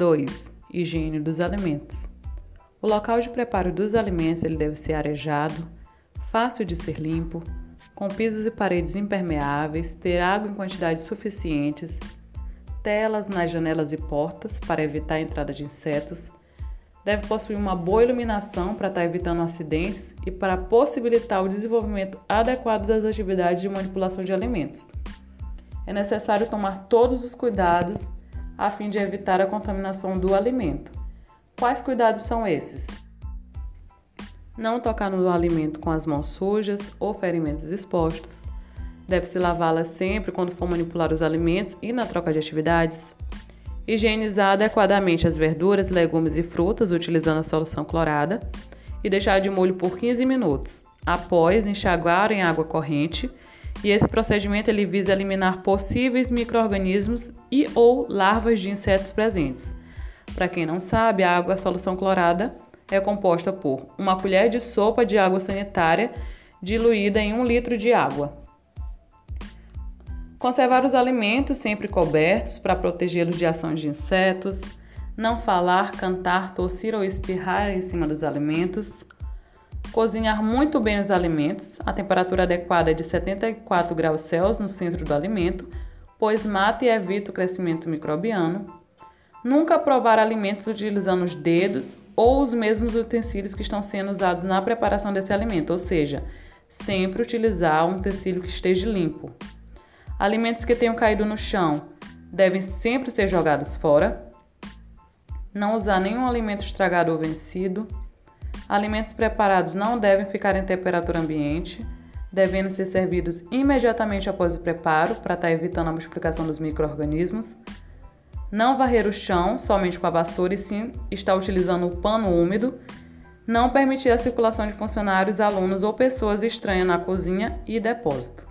2. Higiene dos alimentos. O local de preparo dos alimentos ele deve ser arejado, fácil de ser limpo, com pisos e paredes impermeáveis, ter água em quantidades suficientes, telas nas janelas e portas para evitar a entrada de insetos, deve possuir uma boa iluminação para estar evitando acidentes e para possibilitar o desenvolvimento adequado das atividades de manipulação de alimentos. É necessário tomar todos os cuidados a fim de evitar a contaminação do alimento. Quais cuidados são esses? Não tocar no alimento com as mãos sujas ou ferimentos expostos. Deve-se lavá-las sempre quando for manipular os alimentos e na troca de atividades. Higienizar adequadamente as verduras, legumes e frutas utilizando a solução clorada e deixar de molho por 15 minutos. Após, enxaguar em água corrente e esse procedimento ele visa eliminar possíveis microrganismos e ou larvas de insetos presentes. Para quem não sabe, a água solução clorada é composta por uma colher de sopa de água sanitária diluída em um litro de água. Conservar os alimentos sempre cobertos para protegê-los de ações de insetos. Não falar, cantar, tossir ou espirrar em cima dos alimentos Cozinhar muito bem os alimentos. A temperatura adequada é de 74 graus Celsius no centro do alimento, pois mata e evita o crescimento microbiano. Nunca provar alimentos utilizando os dedos ou os mesmos utensílios que estão sendo usados na preparação desse alimento, ou seja, sempre utilizar um utensílio que esteja limpo. Alimentos que tenham caído no chão devem sempre ser jogados fora. Não usar nenhum alimento estragado ou vencido. Alimentos preparados não devem ficar em temperatura ambiente, devendo ser servidos imediatamente após o preparo para estar tá evitando a multiplicação dos micro-organismos. Não varrer o chão somente com a vassoura e sim estar utilizando o pano úmido. Não permitir a circulação de funcionários, alunos ou pessoas estranhas na cozinha e depósito.